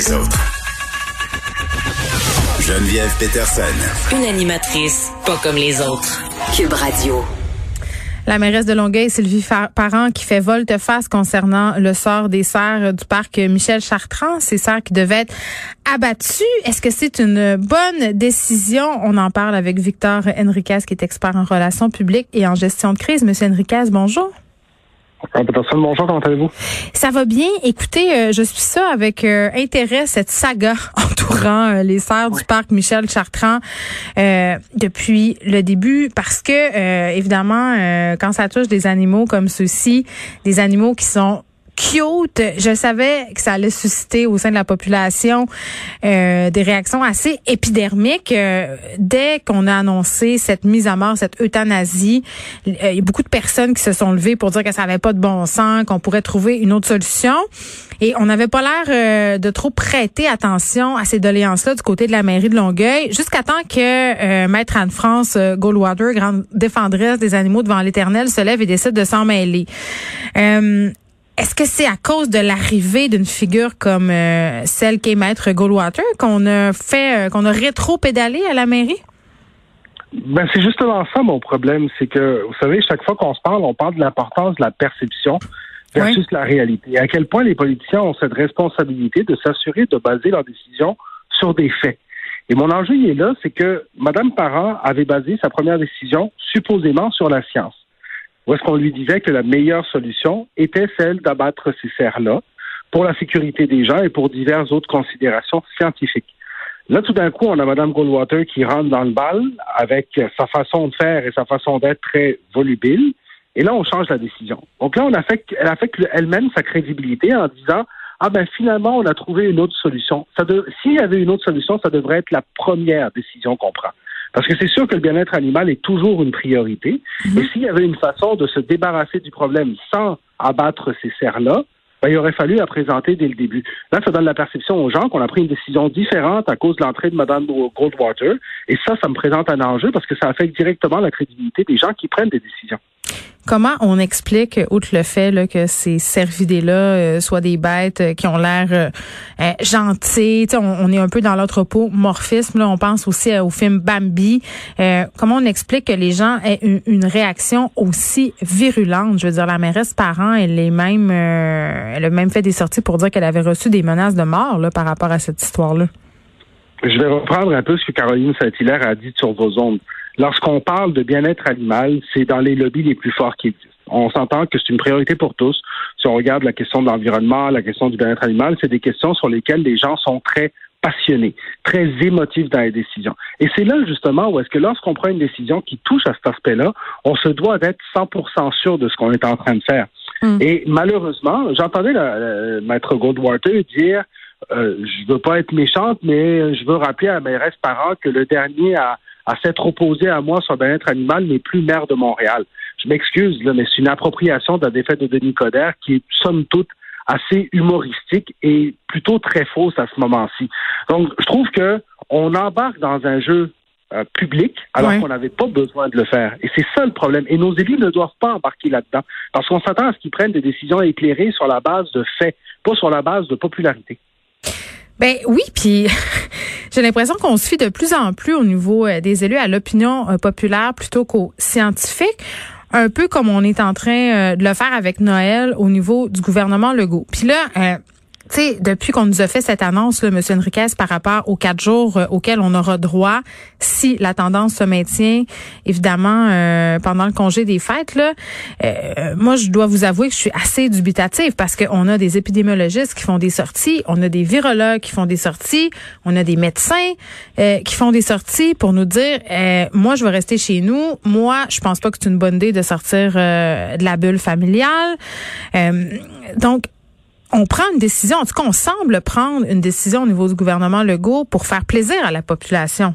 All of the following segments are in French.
les autres. Geneviève Peterson. Une animatrice pas comme les autres. Cube Radio. La mairesse de Longueuil, Sylvie Parent, qui fait volte-face concernant le sort des serres du parc Michel Chartrand, ces serres qui devaient être abattues. Est-ce que c'est une bonne décision? On en parle avec Victor Henriquez, qui est expert en relations publiques et en gestion de crise. Monsieur Henriquez, bonjour. Bonjour, comment allez-vous? Ça va bien. Écoutez, euh, je suis ça avec euh, intérêt, cette saga entourant euh, les serres du parc Michel Chartrand depuis le début parce que, évidemment, quand ça touche des animaux comme ceux-ci, des animaux qui sont cute. Je savais que ça allait susciter au sein de la population euh, des réactions assez épidermiques. Euh, dès qu'on a annoncé cette mise à mort, cette euthanasie, euh, il y a beaucoup de personnes qui se sont levées pour dire que ça n'avait pas de bon sens, qu'on pourrait trouver une autre solution. Et on n'avait pas l'air de trop prêter attention à ces doléances-là du côté de la mairie de Longueuil, jusqu'à temps que Maître Anne-France Goldwater, grande défendresse des animaux devant l'Éternel, se lève et décide de s'en mêler. Est-ce que c'est à cause de l'arrivée d'une figure comme euh, celle qu'est Maître Goldwater qu'on a fait, euh, qu'on a rétro-pédalé à la mairie? Ben, c'est justement ça mon problème, c'est que, vous savez, chaque fois qu'on se parle, on parle de l'importance de la perception versus la réalité. À quel point les politiciens ont cette responsabilité de s'assurer de baser leurs décisions sur des faits. Et mon enjeu il est là, c'est que Mme Parent avait basé sa première décision supposément sur la science où est-ce qu'on lui disait que la meilleure solution était celle d'abattre ces serres-là pour la sécurité des gens et pour diverses autres considérations scientifiques. Là, tout d'un coup, on a Mme Goldwater qui rentre dans le bal avec sa façon de faire et sa façon d'être très volubile. Et là, on change la décision. Donc là, on a fait, elle a fait elle-même sa crédibilité en disant ah ben finalement, on a trouvé une autre solution. S'il y avait une autre solution, ça devrait être la première décision qu'on prend. Parce que c'est sûr que le bien-être animal est toujours une priorité. Mhm. Et s'il y avait une façon de se débarrasser du problème sans abattre ces serres-là, ben, il aurait fallu la présenter dès le début. Là, ça donne la perception aux gens qu'on a pris une décision différente à cause de l'entrée de Mme Goldwater. Et ça, ça me présente un enjeu parce que ça affecte directement la crédibilité des gens qui prennent des décisions. Comment on explique, outre le fait que ces cervidés-là euh, soient des bêtes euh, qui ont l'air euh, gentilles, on, est un peu dans l'anthropomorphisme, là, on pense aussi au film Bambi. comment on explique que les gens aient une, réaction aussi virulente? Je veux dire, la mairesse parent, elle est même, elle a même fait des sorties pour dire qu'elle avait reçu des menaces de mort par rapport à cette histoire-là. Je vais reprendre un peu ce que Caroline Saint-Hilaire a dit sur vos ondes. Lorsqu'on parle de bien-être animal, c'est dans les lobbies les plus forts qui existent. On s'entend que c'est une priorité pour tous. Si on regarde la question de l'environnement, la question du bien-être animal, c'est des questions sur lesquelles les gens sont très passionnés, très émotifs dans les décisions. Et c'est là justement où est-ce que lorsqu'on prend une décision qui touche à cet aspect-là, on se doit d'être 100% sûr de ce qu'on est en train de faire. Hmm. Et malheureusement, j'entendais le, maître Goldwater dire euh, je veux pas être méchante, mais je veux rappeler à mes mairesse parents que le dernier a à s'être opposé à moi sur le bien-être animal n'est plus maire de Montréal. Je m'excuse, mais c'est une appropriation de la défaite de Denis Coderre qui est, somme toute, assez humoristique et plutôt très fausse à ce moment-ci. Donc, je trouve que on embarque dans un jeu euh, public alors qu'on n'avait pas besoin de le faire. Et c'est ça le problème. Et nos élus ne doivent pas embarquer là-dedans parce qu'on s'attend à ce qu'ils prennent des décisions éclairées sur la base de faits, pas sur la base de popularité. Ben oui, puis j'ai l'impression qu'on se fie de plus en plus au niveau euh, des élus à l'opinion euh, populaire plutôt qu'aux scientifiques un peu comme on est en train euh, de le faire avec Noël au niveau du gouvernement Legault. Puis là, tu sais, depuis qu'on nous a fait cette annonce, là, M. Enriquez, par rapport aux quatre jours euh, auxquels on aura droit, si la tendance se maintient, évidemment, euh, pendant le congé des fêtes, là, euh, moi, je dois vous avouer que je suis assez dubitative parce qu'on a des épidémiologistes qui font des sorties, on a des virologues qui font des sorties, on a des médecins qui font des sorties pour nous dire, moi, je vais rester chez nous. Moi, je pense pas que c'est une bonne idée de sortir de la bulle familiale. donc, on prend une décision, en tout cas, on semble prendre une décision au niveau du gouvernement Legault pour faire plaisir à la population.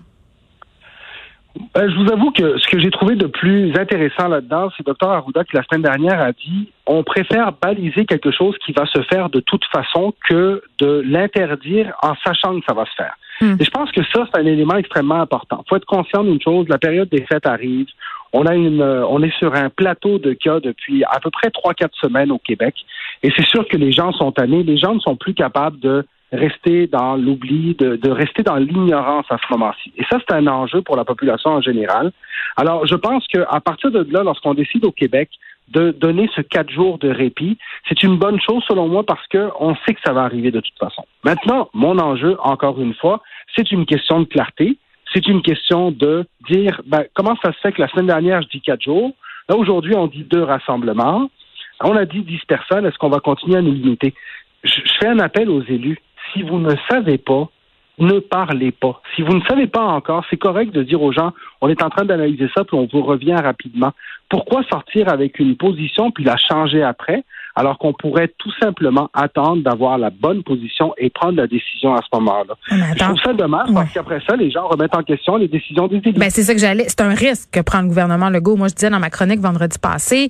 Ben, je vous avoue que ce que j'ai trouvé de plus intéressant là-dedans, c'est Dr Arruda qui la semaine dernière a dit on préfère baliser quelque chose qui va se faire de toute façon que de l'interdire en sachant que ça va se faire. Hmm. Et je pense que ça, c'est un élément extrêmement important. Il faut être conscient d'une chose, la période des fêtes arrive. Euh, on est sur un plateau de cas depuis à peu près trois, quatre semaines au Québec. Et c'est sûr que les gens sont tannés. Les gens ne sont plus capables de rester dans l'oubli, de, de rester dans l'ignorance à ce moment-ci. Et ça, c'est un enjeu pour la population en général. Alors, je pense qu'à partir de là, lorsqu'on décide au Québec de donner ce quatre jours de répit, c'est une bonne chose selon moi parce qu'on sait que ça va arriver de toute façon. Maintenant, mon enjeu, encore une fois, c'est une question de clarté. C'est une question de dire ben, comment ça se fait que la semaine dernière, je dis quatre jours. Là, aujourd'hui, on dit deux rassemblements. On a dit dix personnes. Est-ce qu'on va continuer à nous limiter? je fais un appel aux élus. Si vous ne savez pas, ne parlez pas. Si vous ne savez pas encore, c'est correct de dire aux gens, on est en train d'analyser ça, puis on vous revient rapidement. Pourquoi sortir avec une position puis la changer après? Alors qu'on pourrait tout simplement attendre d'avoir la bonne position et prendre la décision à ce moment-là. Je trouve ça dommage parce qu'après ça, les gens remettent en question les décisions des élus. Ben, c'est ça que j'allais. C'est un risque que prend le gouvernement Legault. Moi, je disais dans ma chronique vendredi passé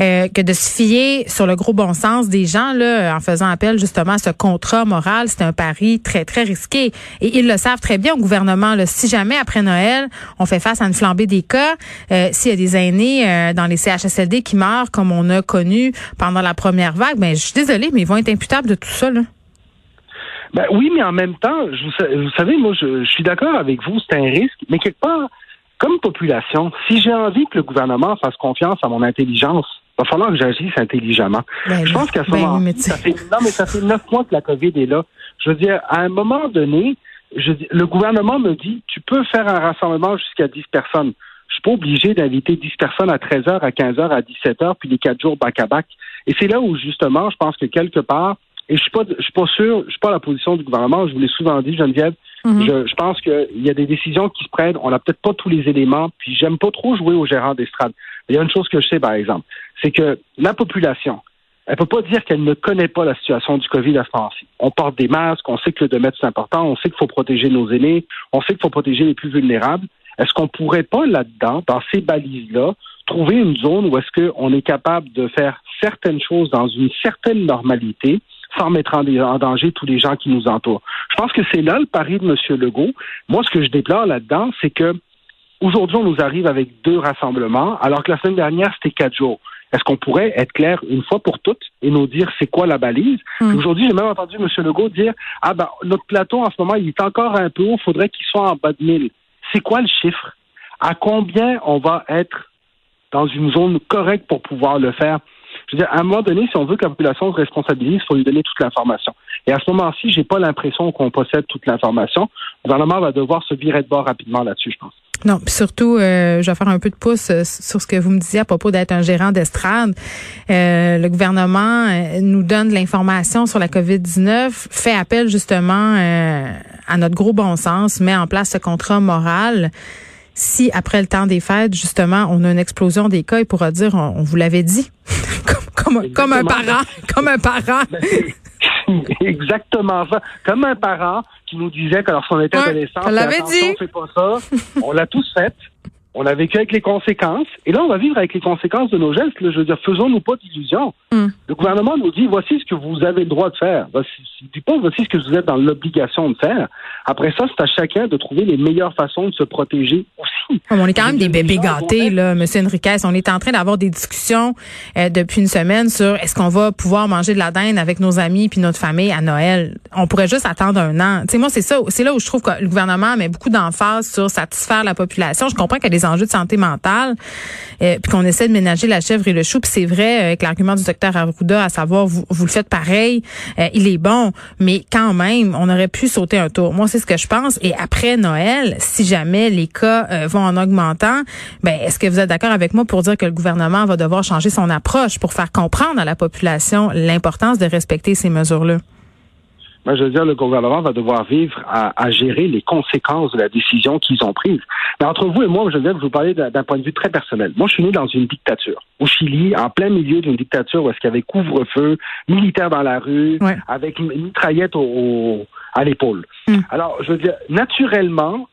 euh, que de se fier sur le gros bon sens des gens là, en faisant appel justement à ce contrat moral, c'est un pari très très risqué. Et ils le savent très bien au gouvernement. Là. Si jamais après Noël, on fait face à une flambée des cas, euh, s'il y a des aînés euh, dans les CHSLD qui meurent, comme on a connu pendant la première vague, ben, je suis désolée, mais ils vont être imputables de tout ça, là. Ben oui, mais en même temps, vous, savez, moi, je, suis d'accord avec vous, c'est un risque, mais quelque part, comme population, si j'ai envie que le gouvernement fasse confiance à mon intelligence, il va falloir que j'agisse intelligemment. Ben je pense qu'à ce ben moment ça fait, non, mais ça fait neuf mois que la COVID est là. Je veux dire, à un moment donné, je, le gouvernement me dit, tu peux faire un rassemblement jusqu'à 10 personnes. Je suis pas obligé d'inviter 10 personnes à 13h, à 15h, à 17h, puis les quatre jours back-à-back. Et c'est là où, justement, je pense que quelque part, et je suis pas, je suis pas sûr, je suis pas à la position du gouvernement, je vous l'ai souvent dit, Geneviève, mhm. je, je, pense qu'il y a des décisions qui se prennent, on n'a peut-être pas tous les éléments, puis j'aime pas trop jouer au gérant d'estrade. Il y a une chose que je sais, par exemple, c'est que la population, elle peut pas dire qu'elle ne connaît pas la situation du COVID à ce moment-ci. On porte des masques, on sait que le 2 mètres, c'est important, on sait qu'il faut protéger nos aînés, on sait qu'il faut protéger les plus vulnérables. Est-ce qu'on pourrait pas là-dedans, dans ces balises-là, trouver une zone où est-ce qu'on est capable de faire certaines choses dans une certaine normalité sans mettre en, danger tous les gens qui nous entourent? Je pense que c'est là le pari de M. Legault. Moi, ce que je déplore là-dedans, c'est que aujourd'hui, on nous arrive avec deux rassemblements, alors que la semaine dernière, c'était quatre jours. Est-ce qu'on pourrait être clair une fois pour toutes et nous dire c'est quoi la balise? Hmm. Aujourd'hui, j'ai même entendu M. Legault dire Ah ben notre plateau en ce moment, il est encore un peu haut, il faudrait qu'il soit en bas de 1000 c'est quoi le chiffre? À combien on va être dans une zone correcte pour pouvoir le faire? Je veux dire, à un moment donné, si on veut que la population se responsabilise, il faut lui donner toute l'information. Et à ce moment-ci, j'ai pas l'impression qu'on possède toute l'information. Le gouvernement va devoir se virer de bord rapidement là-dessus, je pense. Non, puis surtout, euh, je vais faire un peu de pouce euh, sur ce que vous me disiez à propos d'être un gérant d'estrade. Euh, le gouvernement nous donne de l'information sur la COVID-19, fait appel justement à notre gros bon sens, met en place ce contrat moral. Si après le temps des fêtes, justement, on a une explosion des cas, il pourra dire, on, vous l'avait dit, comme, comme, un parent, comme un parent. Exactement ça, comme un parent qui nous disait que lorsqu'on était adolescent, on l'avait dit. fait pas ça. on l'a tous fait. On a vécu avec les conséquences. Et là, on va vivre avec les conséquences de nos gestes. Je veux dire, faisons-nous pas d'illusions. Hmm. Le gouvernement nous dit, voici ce que vous avez le droit de faire. Voici, dis pas, voici ce que vous êtes dans l'obligation de faire. Après ça, c'est à chacun de trouver les meilleures façons de se protéger. On est quand même des bébés gâtés, là, M. Enriquez. On est en train d'avoir des discussions euh, depuis une semaine sur est-ce qu'on va pouvoir manger de la dinde avec nos amis puis notre famille à Noël. On pourrait juste attendre un an. Tu sais, moi, c'est ça, c'est là où je trouve que le gouvernement met beaucoup d'emphase sur satisfaire la population. Je comprends qu'il y a des enjeux de santé mentale, euh, puis qu'on essaie de ménager la chèvre et le chou. Puis c'est vrai, euh, avec l'argument du docteur Arruda, à savoir, vous, vous le faites pareil, euh, il est bon, mais quand même, on aurait pu sauter un tour. Moi, c'est ce que je pense. Et après Noël, si jamais les cas vont en augmentant, ben est-ce que vous êtes d'accord avec moi pour dire que le gouvernement va devoir changer son approche pour faire comprendre à la population l'importance de respecter ces mesures-là? Moi, je veux dire, le gouvernement va devoir vivre à, gérer les conséquences de la décision qu'ils ont prise. Mais entre vous et moi, je veux dire, je vous parler d'un point de vue très personnel. Moi, je suis né dans une dictature. Au Chili, en plein milieu d'une dictature où est-ce qu'il y avait couvre-feu, militaire dans la rue, avec une mitraillette au, à l'épaule. Hmm. Alors, je veux dire, naturellement,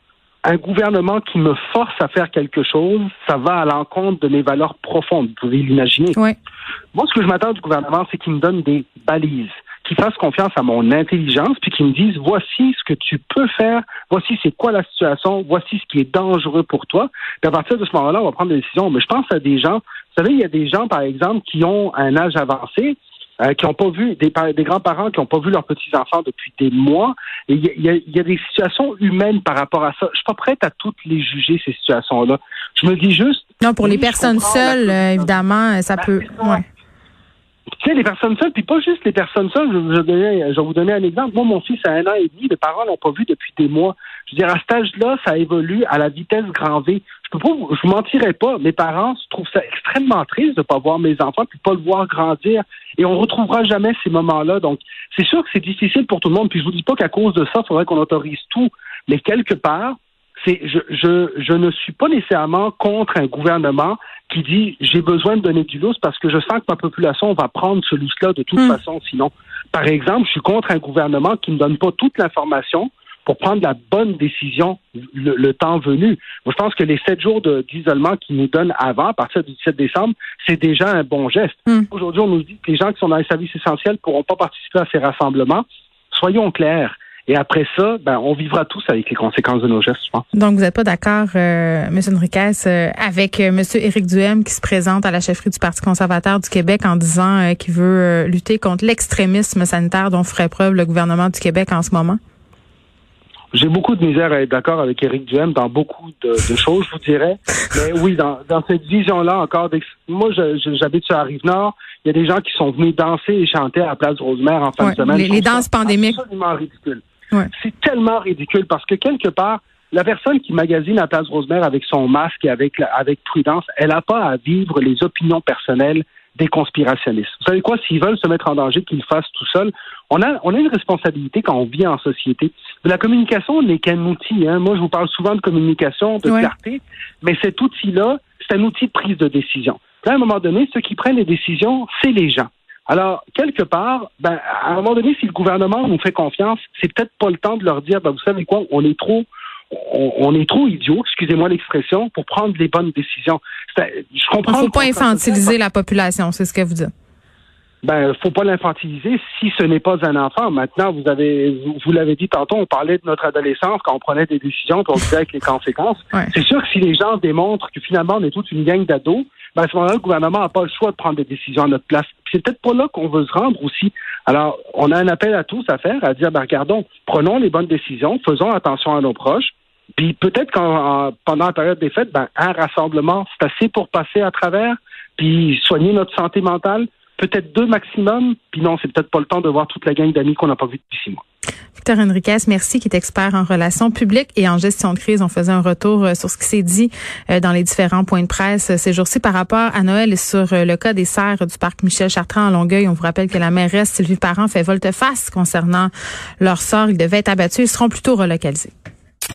un gouvernement qui me force à faire quelque chose, ça va à l'encontre de mes valeurs profondes. Vous pouvez l'imaginer. Moi, ce que je m'attends du gouvernement, c'est qu'il me donne des balises qui fassent confiance à mon intelligence, puis qui me disent voici ce que tu peux faire, voici c'est quoi la situation, voici ce qui est dangereux pour toi. Puis à partir de ce moment-là, on va prendre des décisions. Mais je pense à des gens, vous savez, il y a des gens, par exemple, qui ont un âge avancé, euh, qui n'ont pas vu, des, des grands-parents qui n'ont pas vu leurs petits-enfants depuis des mois. Et il y a, y a, des situations humaines par rapport à ça. Je suis pas prête à toutes les juger, ces situations-là. Je me dis juste... Non, pour les personnes seules, euh, évidemment, ça ben, peut... Ouais. Tu les personnes seules, puis pas juste les personnes seules. Je, je, je, vais vous donner un exemple. Moi, mon fils a un an et demi, les parents l'ont pas vu depuis des mois. Je veux dire, à cet âge-là, ça évolue à la vitesse grand V. Je peux pas, je vous mentirais pas. Mes parents trouvent ça extrêmement triste de pas voir mes enfants puis pas le voir grandir. Et on retrouvera jamais ces moments-là. Donc, c'est sûr que c'est difficile pour tout le monde. Puis je vous dis pas qu'à cause de ça, il faudrait qu'on autorise tout. Mais quelque part, c'est, je, je, je ne suis pas nécessairement contre un gouvernement qui dit j'ai besoin de donner du lousse parce que je sens que ma population va prendre ce lousse-là de toute hmm. façon. Sinon, par exemple, je suis contre un gouvernement qui ne donne pas toute l'information pour prendre la bonne décision le, temps venu. Moi, je pense que les sept jours d'isolement qu'ils nous donnent avant, à partir du 17 décembre, c'est déjà un bon geste. Hmm. Aujourd'hui, on nous dit que les gens qui sont dans les services essentiels ne pourront pas participer à ces rassemblements. Soyons clairs. Et après ça, ben, on vivra tous avec les conséquences de nos gestes, je pense. Donc, vous n'êtes pas d'accord, euh, M. Enriquez, euh, avec euh, M. Éric Duhem qui se présente à la chefferie du Parti conservateur du Québec en disant euh, qu'il veut lutter contre l'extrémisme sanitaire dont ferait preuve le gouvernement du Québec en ce moment? J'ai beaucoup de misère à être d'accord avec Éric Duhem dans beaucoup de, choses, je vous dirais. Mais oui, dans, dans cette vision-là, encore, moi, j'habite sur la Rive-Nord. Il y a des gens qui sont venus danser et chanter à la place Rosemère en fin de semaine. Les, les danses pandémiques. C'est absolument ridicule. C'est tellement ridicule parce que quelque part, la personne qui magasine la place Rosemère avec son masque et avec, avec prudence, elle n'a pas à vivre les opinions personnelles des conspirationnistes. Vous savez quoi? S'ils veulent se mettre en danger, qu'ils le fassent tout seuls. On a, on a une responsabilité quand on vit en société. La communication n'est qu'un outil. Hein. Moi, je vous parle souvent de communication, de clarté, mais cet outil-là, c'est un outil de prise de décision. à un moment donné, ceux qui prennent les décisions, c'est les gens. Alors, quelque part, ben, à un moment donné, si le gouvernement nous fait confiance, c'est peut-être pas le temps de leur dire, ben, vous savez quoi, on est trop, on, est trop idiot, excusez-moi l'expression, pour prendre les bonnes décisions. Je comprends. Il ne faut pas infantiliser la population, c'est ce que vous dites. Ben, faut pas l'infantiliser si ce n'est pas un enfant. Maintenant, vous avez, vous, l'avez dit tantôt, on parlait de notre adolescence quand on prenait des décisions, qu'on disait avec les conséquences. C'est sûr que si les gens démontrent que finalement on est toute une gang d'ados, ben à ce moment-là, le gouvernement n'a pas le choix de prendre des décisions à notre place. C'est peut-être pas là qu'on veut se rendre aussi. Alors, on a un appel à tous à faire, à dire, ben, regardons, prenons les bonnes décisions, faisons attention à nos proches. Puis peut-être qu'en pendant la période des fêtes, ben, un rassemblement, c'est assez pour passer à travers, puis soigner notre santé mentale. Peut-être deux maximum, puis non, c'est peut-être pas le temps de voir toute la gang d'amis qu'on n'a pas vu depuis six mois. Victor Enriquez, merci, qui est expert en relations publiques et en gestion de crise. On faisait un retour euh, sur ce qui s'est dit euh, dans les différents points de presse euh, ces jours-ci par rapport à Noël et sur le cas des serres du parc Michel Chartrand en Longueuil. On vous rappelle que la mairesse Sylvie Parent fait volte-face concernant leur sort. Ils devaient être abattus. Ils seront plutôt relocalisés.